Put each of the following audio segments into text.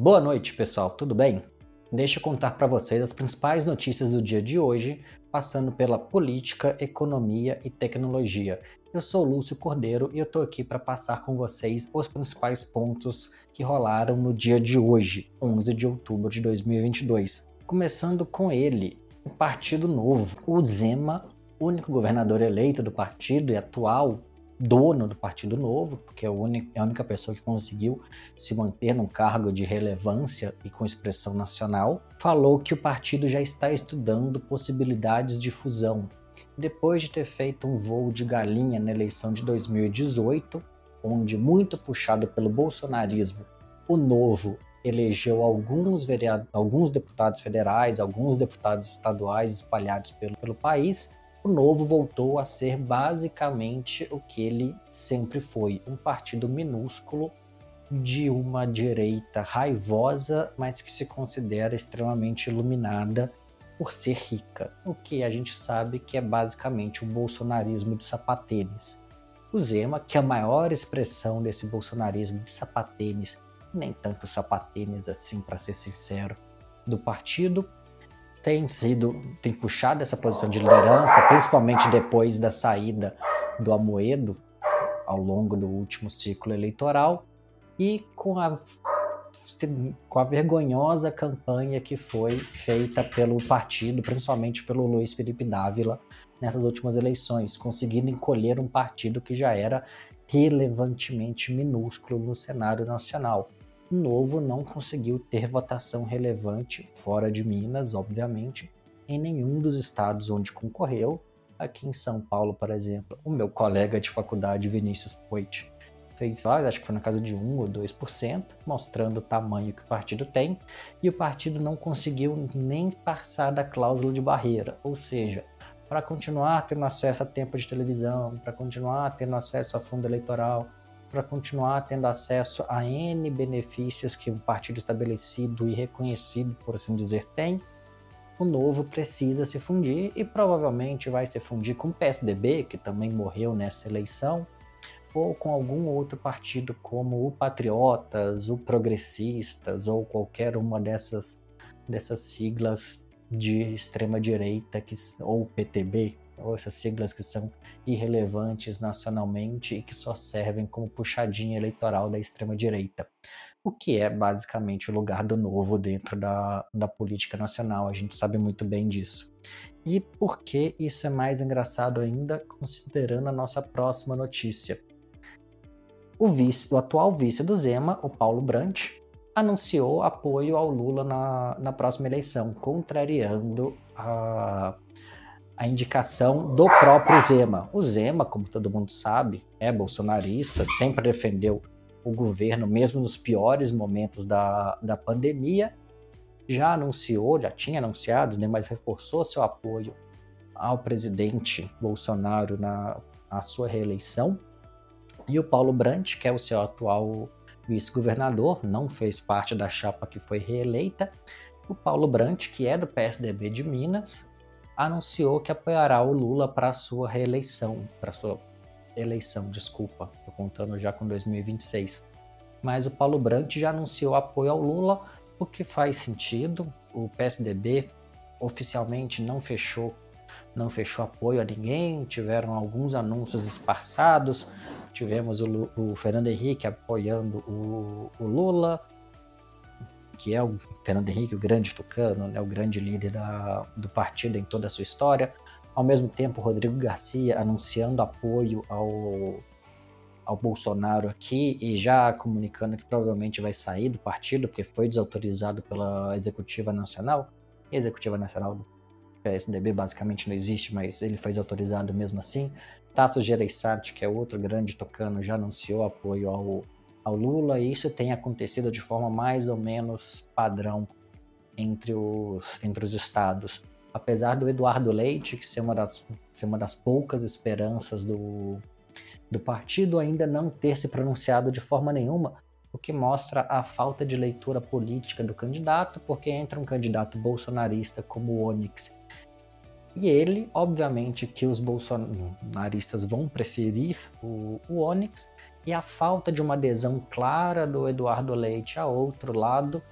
Boa noite, pessoal, tudo bem? Deixa eu contar para vocês as principais notícias do dia de hoje, passando pela política, economia e tecnologia. Eu sou Lúcio Cordeiro e eu estou aqui para passar com vocês os principais pontos que rolaram no dia de hoje, 11 de outubro de 2022. Começando com ele, o Partido Novo. O Zema, único governador eleito do partido e atual dono do Partido Novo, porque é, é a única pessoa que conseguiu se manter num cargo de relevância e com expressão nacional, falou que o partido já está estudando possibilidades de fusão. Depois de ter feito um voo de galinha na eleição de 2018, onde, muito puxado pelo bolsonarismo, o Novo elegeu alguns, vereadores, alguns deputados federais, alguns deputados estaduais espalhados pelo, pelo país, o Novo voltou a ser basicamente o que ele sempre foi: um partido minúsculo de uma direita raivosa, mas que se considera extremamente iluminada por ser rica, o que a gente sabe que é basicamente o bolsonarismo de sapatênis. O Zema, que é a maior expressão desse bolsonarismo de sapatênis, nem tanto sapatênis assim, para ser sincero, do partido, tem sido, tem puxado essa posição de liderança, principalmente depois da saída do Amoedo ao longo do último ciclo eleitoral e com a, com a vergonhosa campanha que foi feita pelo partido, principalmente pelo Luiz Felipe Dávila, nessas últimas eleições, conseguindo encolher um partido que já era relevantemente minúsculo no cenário nacional. Novo não conseguiu ter votação relevante, fora de Minas, obviamente, em nenhum dos estados onde concorreu. Aqui em São Paulo, por exemplo, o meu colega de faculdade, Vinícius Poit, fez, acho que foi na casa de 1 ou 2%, mostrando o tamanho que o partido tem, e o partido não conseguiu nem passar da cláusula de barreira, ou seja, para continuar tendo acesso a tempo de televisão, para continuar tendo acesso a fundo eleitoral, para continuar tendo acesso a N benefícios que um partido estabelecido e reconhecido, por assim dizer, tem, o novo precisa se fundir e provavelmente vai se fundir com o PSDB, que também morreu nessa eleição, ou com algum outro partido como o Patriotas, o Progressistas ou qualquer uma dessas, dessas siglas de extrema direita que, ou PTB, ou essas siglas que são irrelevantes nacionalmente e que só servem como puxadinha eleitoral da extrema-direita, o que é basicamente o lugar do novo dentro da, da política nacional, a gente sabe muito bem disso. E por que isso é mais engraçado ainda, considerando a nossa próxima notícia? O, vice, o atual vice do Zema, o Paulo Brandt, anunciou apoio ao Lula na, na próxima eleição, contrariando a a indicação do próprio Zema. O Zema, como todo mundo sabe, é bolsonarista, sempre defendeu o governo, mesmo nos piores momentos da, da pandemia. Já anunciou, já tinha anunciado, né, mas reforçou seu apoio ao presidente Bolsonaro na, na sua reeleição. E o Paulo Brandt, que é o seu atual vice-governador, não fez parte da chapa que foi reeleita. O Paulo Brandt, que é do PSDB de Minas, anunciou que apoiará o Lula para sua reeleição, para sua eleição, desculpa, estou contando já com 2026. Mas o Paulo Brandt já anunciou apoio ao Lula, o que faz sentido. O PSDB oficialmente não fechou não fechou apoio a ninguém, tiveram alguns anúncios esparçados, tivemos o, o Fernando Henrique apoiando o, o Lula, que é o Fernando Henrique, o grande tucano, né, o grande líder da, do partido em toda a sua história. Ao mesmo tempo, Rodrigo Garcia anunciando apoio ao, ao Bolsonaro aqui e já comunicando que provavelmente vai sair do partido, porque foi desautorizado pela Executiva Nacional. Executiva Nacional PSDB basicamente não existe, mas ele foi autorizado mesmo assim. Tasso Gereissati, que é outro grande tocano, já anunciou apoio ao ao Lula, e isso tem acontecido de forma mais ou menos padrão entre os, entre os estados. Apesar do Eduardo Leite, que ser uma das, ser uma das poucas esperanças do, do partido, ainda não ter se pronunciado de forma nenhuma, o que mostra a falta de leitura política do candidato, porque entra um candidato bolsonarista como o Onyx E ele, obviamente, que os bolsonaristas vão preferir o, o Onyx, e a falta de uma adesão clara do Eduardo Leite a outro lado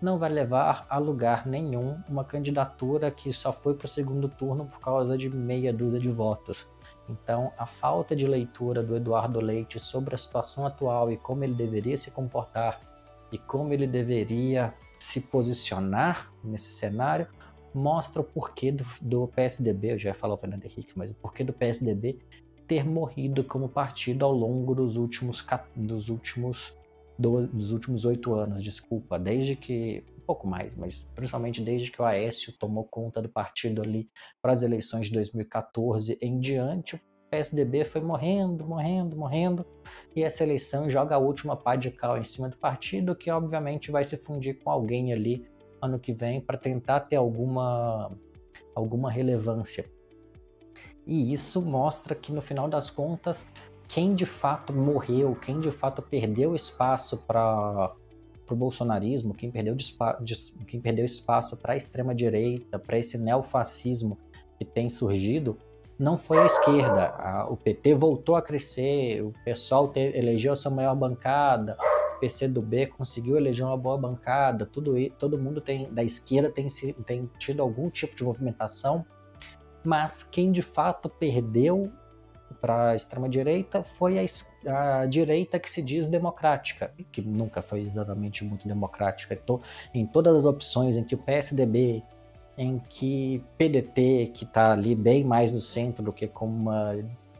não vai levar a lugar nenhum uma candidatura que só foi para o segundo turno por causa de meia dúzia de votos. Então, a falta de leitura do Eduardo Leite sobre a situação atual e como ele deveria se comportar e como ele deveria se posicionar nesse cenário mostra o porquê do, do PSDB, eu já ia falar o Fernando Henrique, mas o porquê do PSDB ter morrido como partido ao longo dos últimos dos últimos dos últimos oito anos, desculpa, desde que um pouco mais, mas principalmente desde que o Aécio tomou conta do partido ali para as eleições de 2014 em diante, o PSDB foi morrendo, morrendo, morrendo, e essa eleição joga a última pá de cal em cima do partido, que obviamente vai se fundir com alguém ali ano que vem para tentar ter alguma alguma relevância. E isso mostra que no final das contas quem de fato morreu, quem de fato perdeu espaço para o bolsonarismo, quem perdeu, quem perdeu espaço para a extrema-direita, para esse neofascismo que tem surgido, não foi a esquerda. A, o PT voltou a crescer, o pessoal te, elegeu a sua maior bancada, PCdoB conseguiu eleger uma boa bancada, tudo, todo mundo tem, da esquerda tem, tem tido algum tipo de movimentação, mas quem de fato perdeu para a extrema-direita foi a, a, direita que se diz democrática, que nunca foi exatamente muito democrática. Em todas as opções em que o PSDB, em que PDT, que está ali bem mais no centro do que como uma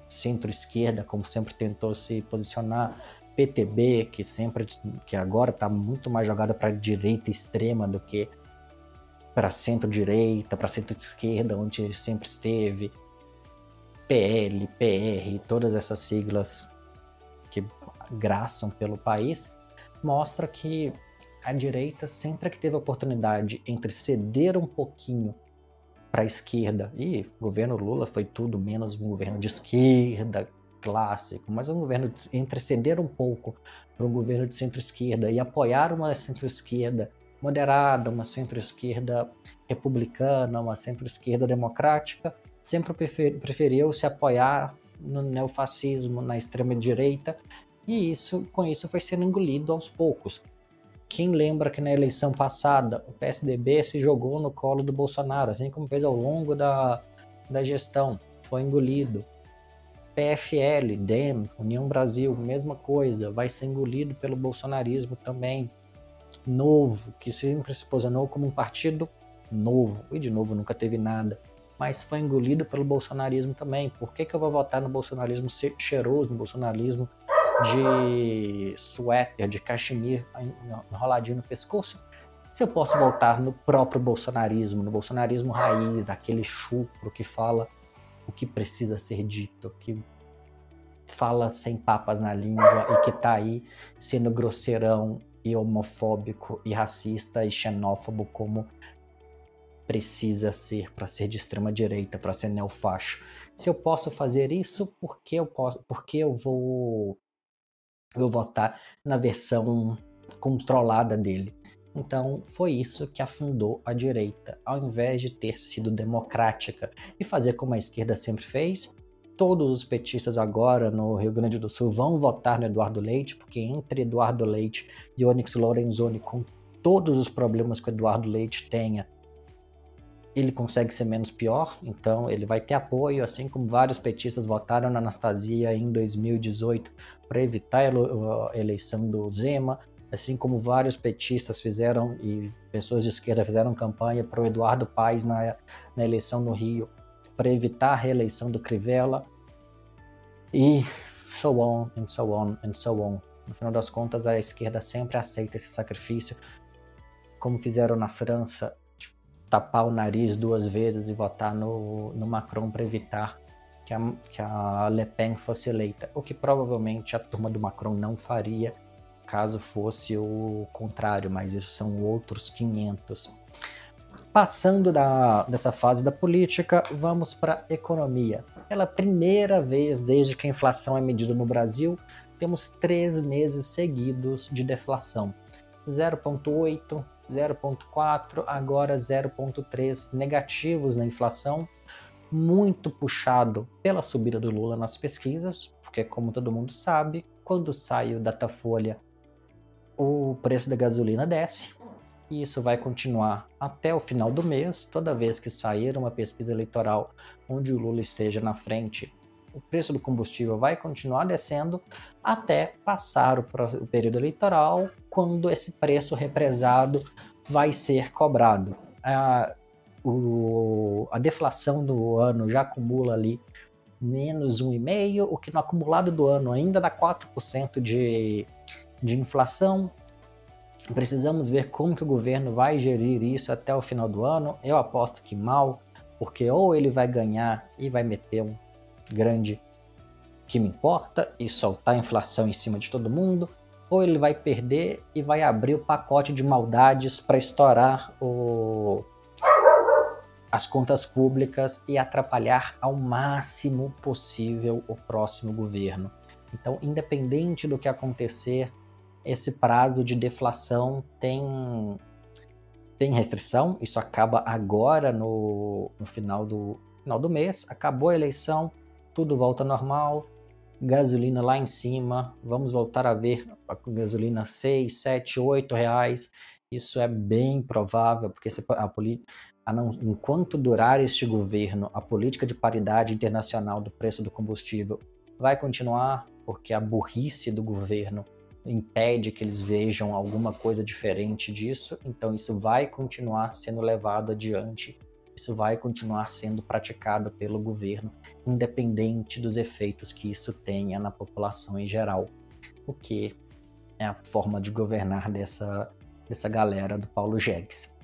centro-esquerda, como sempre tentou se posicionar, PTB, que sempre, que agora está muito mais jogada para direita extrema do que para centro-direita, para centro-esquerda, onde sempre esteve. PL, PR, todas essas siglas que graçam pelo país, mostra que a direita sempre que teve oportunidade entre ceder um pouquinho para a esquerda, e o governo Lula foi tudo menos um governo de esquerda clássico, mas um governo entre ceder um pouco para um governo de centro-esquerda e apoiar uma centro-esquerda moderada, uma centro-esquerda republicana, uma centro-esquerda democrática, sempre preferiu se apoiar no neofascismo, na extrema-direita, e isso, com isso foi sendo engolido aos poucos. Quem lembra que na eleição passada o PSDB se jogou no colo do Bolsonaro, assim como fez ao longo da, da gestão, foi engolido. PFL, DEM, União Brasil, mesma coisa, vai ser engolido pelo bolsonarismo também. Novo, que sempre se posicionou como um partido novo, e de novo nunca teve nada mas foi engolido pelo bolsonarismo também. Por que, que eu vou votar no bolsonarismo cheiroso, no bolsonarismo de suéter, de cachemir enroladinho no pescoço? Se eu posso voltar no próprio bolsonarismo, no bolsonarismo raiz, aquele chupro que fala o que precisa ser dito, que fala sem papas na língua e que tá aí sendo grosseirão e homofóbico e racista e xenófobo como precisa ser para ser de extrema direita, para ser neofacho. Se eu posso fazer isso, por que eu posso, por que eu vou eu votar na versão controlada dele? Então, foi isso que afundou a direita, ao invés de ter sido democrática e fazer como a esquerda sempre fez. Todos os petistas agora no Rio Grande do Sul vão votar no Eduardo Leite, porque entre Eduardo Leite e Onyx Lorenzoni, com todos os problemas que o Eduardo Leite tenha, ele consegue ser menos pior, então ele vai ter apoio, assim como vários petistas votaram na Anastasia em 2018 para evitar a eleição do Zema, assim como vários petistas fizeram e pessoas de esquerda fizeram campanha para o Eduardo Paes na, na eleição no Rio para evitar a reeleição do Crivella e so on and so on and so on. No final das contas, a esquerda sempre aceita esse sacrifício, como fizeram na França tapar o nariz duas vezes e votar no, no Macron para evitar que a, que a Le Pen fosse eleita, o que provavelmente a turma do Macron não faria caso fosse o contrário, mas isso são outros 500. Passando da, dessa fase da política, vamos para a economia. Pela primeira vez desde que a inflação é medida no Brasil, temos três meses seguidos de deflação. 0,8, 0,4, agora 0,3 negativos na inflação, muito puxado pela subida do Lula nas pesquisas, porque como todo mundo sabe, quando sai o Datafolha, o preço da gasolina desce. E isso vai continuar até o final do mês. Toda vez que sair uma pesquisa eleitoral onde o Lula esteja na frente, o preço do combustível vai continuar descendo até passar o período eleitoral, quando esse preço represado vai ser cobrado. A, o, a deflação do ano já acumula ali menos 1,5%, o que no acumulado do ano ainda dá 4% de, de inflação. Precisamos ver como que o governo vai gerir isso até o final do ano. Eu aposto que mal, porque ou ele vai ganhar e vai meter um grande que me importa e soltar a inflação em cima de todo mundo, ou ele vai perder e vai abrir o pacote de maldades para estourar o... as contas públicas e atrapalhar ao máximo possível o próximo governo. Então, independente do que acontecer, esse prazo de deflação tem, tem restrição, isso acaba agora no, no final, do, final do mês, acabou a eleição, tudo volta normal, gasolina lá em cima, vamos voltar a ver a gasolina 6, 7, 8 reais. Isso é bem provável, porque a, a não, enquanto durar este governo, a política de paridade internacional do preço do combustível vai continuar, porque a burrice do governo impede que eles vejam alguma coisa diferente disso, então isso vai continuar sendo levado adiante isso vai continuar sendo praticado pelo governo, independente dos efeitos que isso tenha na população em geral, o que é a forma de governar dessa, dessa galera do Paulo Jegues.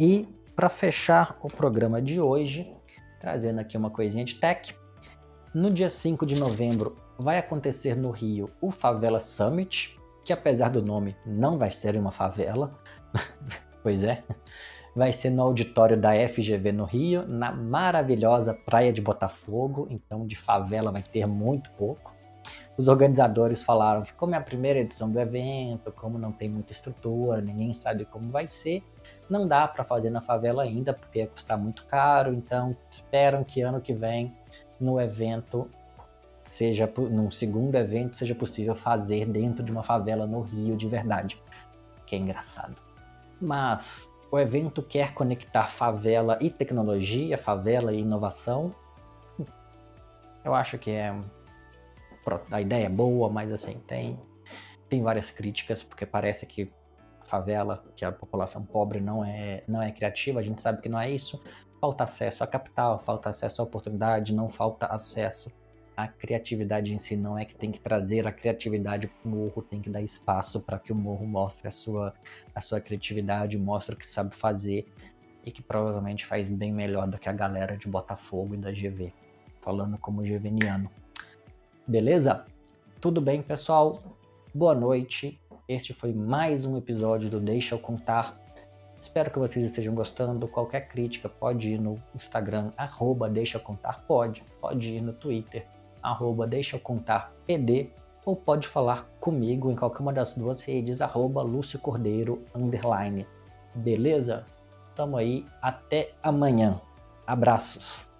E para fechar o programa de hoje, trazendo aqui uma coisinha de tech, no dia 5 de novembro vai acontecer no Rio o Favela Summit, que apesar do nome não vai ser uma favela, pois é, vai ser no auditório da FGV no Rio, na maravilhosa Praia de Botafogo, então de favela vai ter muito pouco. Os organizadores falaram que, como é a primeira edição do evento, como não tem muita estrutura, ninguém sabe como vai ser, não dá para fazer na favela ainda, porque ia custar muito caro. Então, esperam que ano que vem, no evento, seja num segundo evento, seja possível fazer dentro de uma favela no Rio de verdade, que é engraçado. Mas o evento quer conectar favela e tecnologia, favela e inovação. Eu acho que é a ideia é boa, mas assim tem tem várias críticas porque parece que a favela, que a população pobre não é não é criativa, a gente sabe que não é isso. Falta acesso a capital, falta acesso a oportunidade, não falta acesso a criatividade em si não é que tem que trazer a criatividade para o morro, tem que dar espaço para que o morro mostre a sua, a sua criatividade, mostre o que sabe fazer e que provavelmente faz bem melhor do que a galera de Botafogo e da GV, falando como geveniano. Beleza? Tudo bem, pessoal? Boa noite. Este foi mais um episódio do Deixa eu contar. Espero que vocês estejam gostando. Qualquer crítica pode ir no Instagram, arroba deixa contar, pode, pode ir no Twitter, arroba deixa eu contar PD, ou pode falar comigo em qualquer uma das duas redes, arroba Lúcio Cordeiro, underline. Beleza? Tamo aí, até amanhã. Abraços.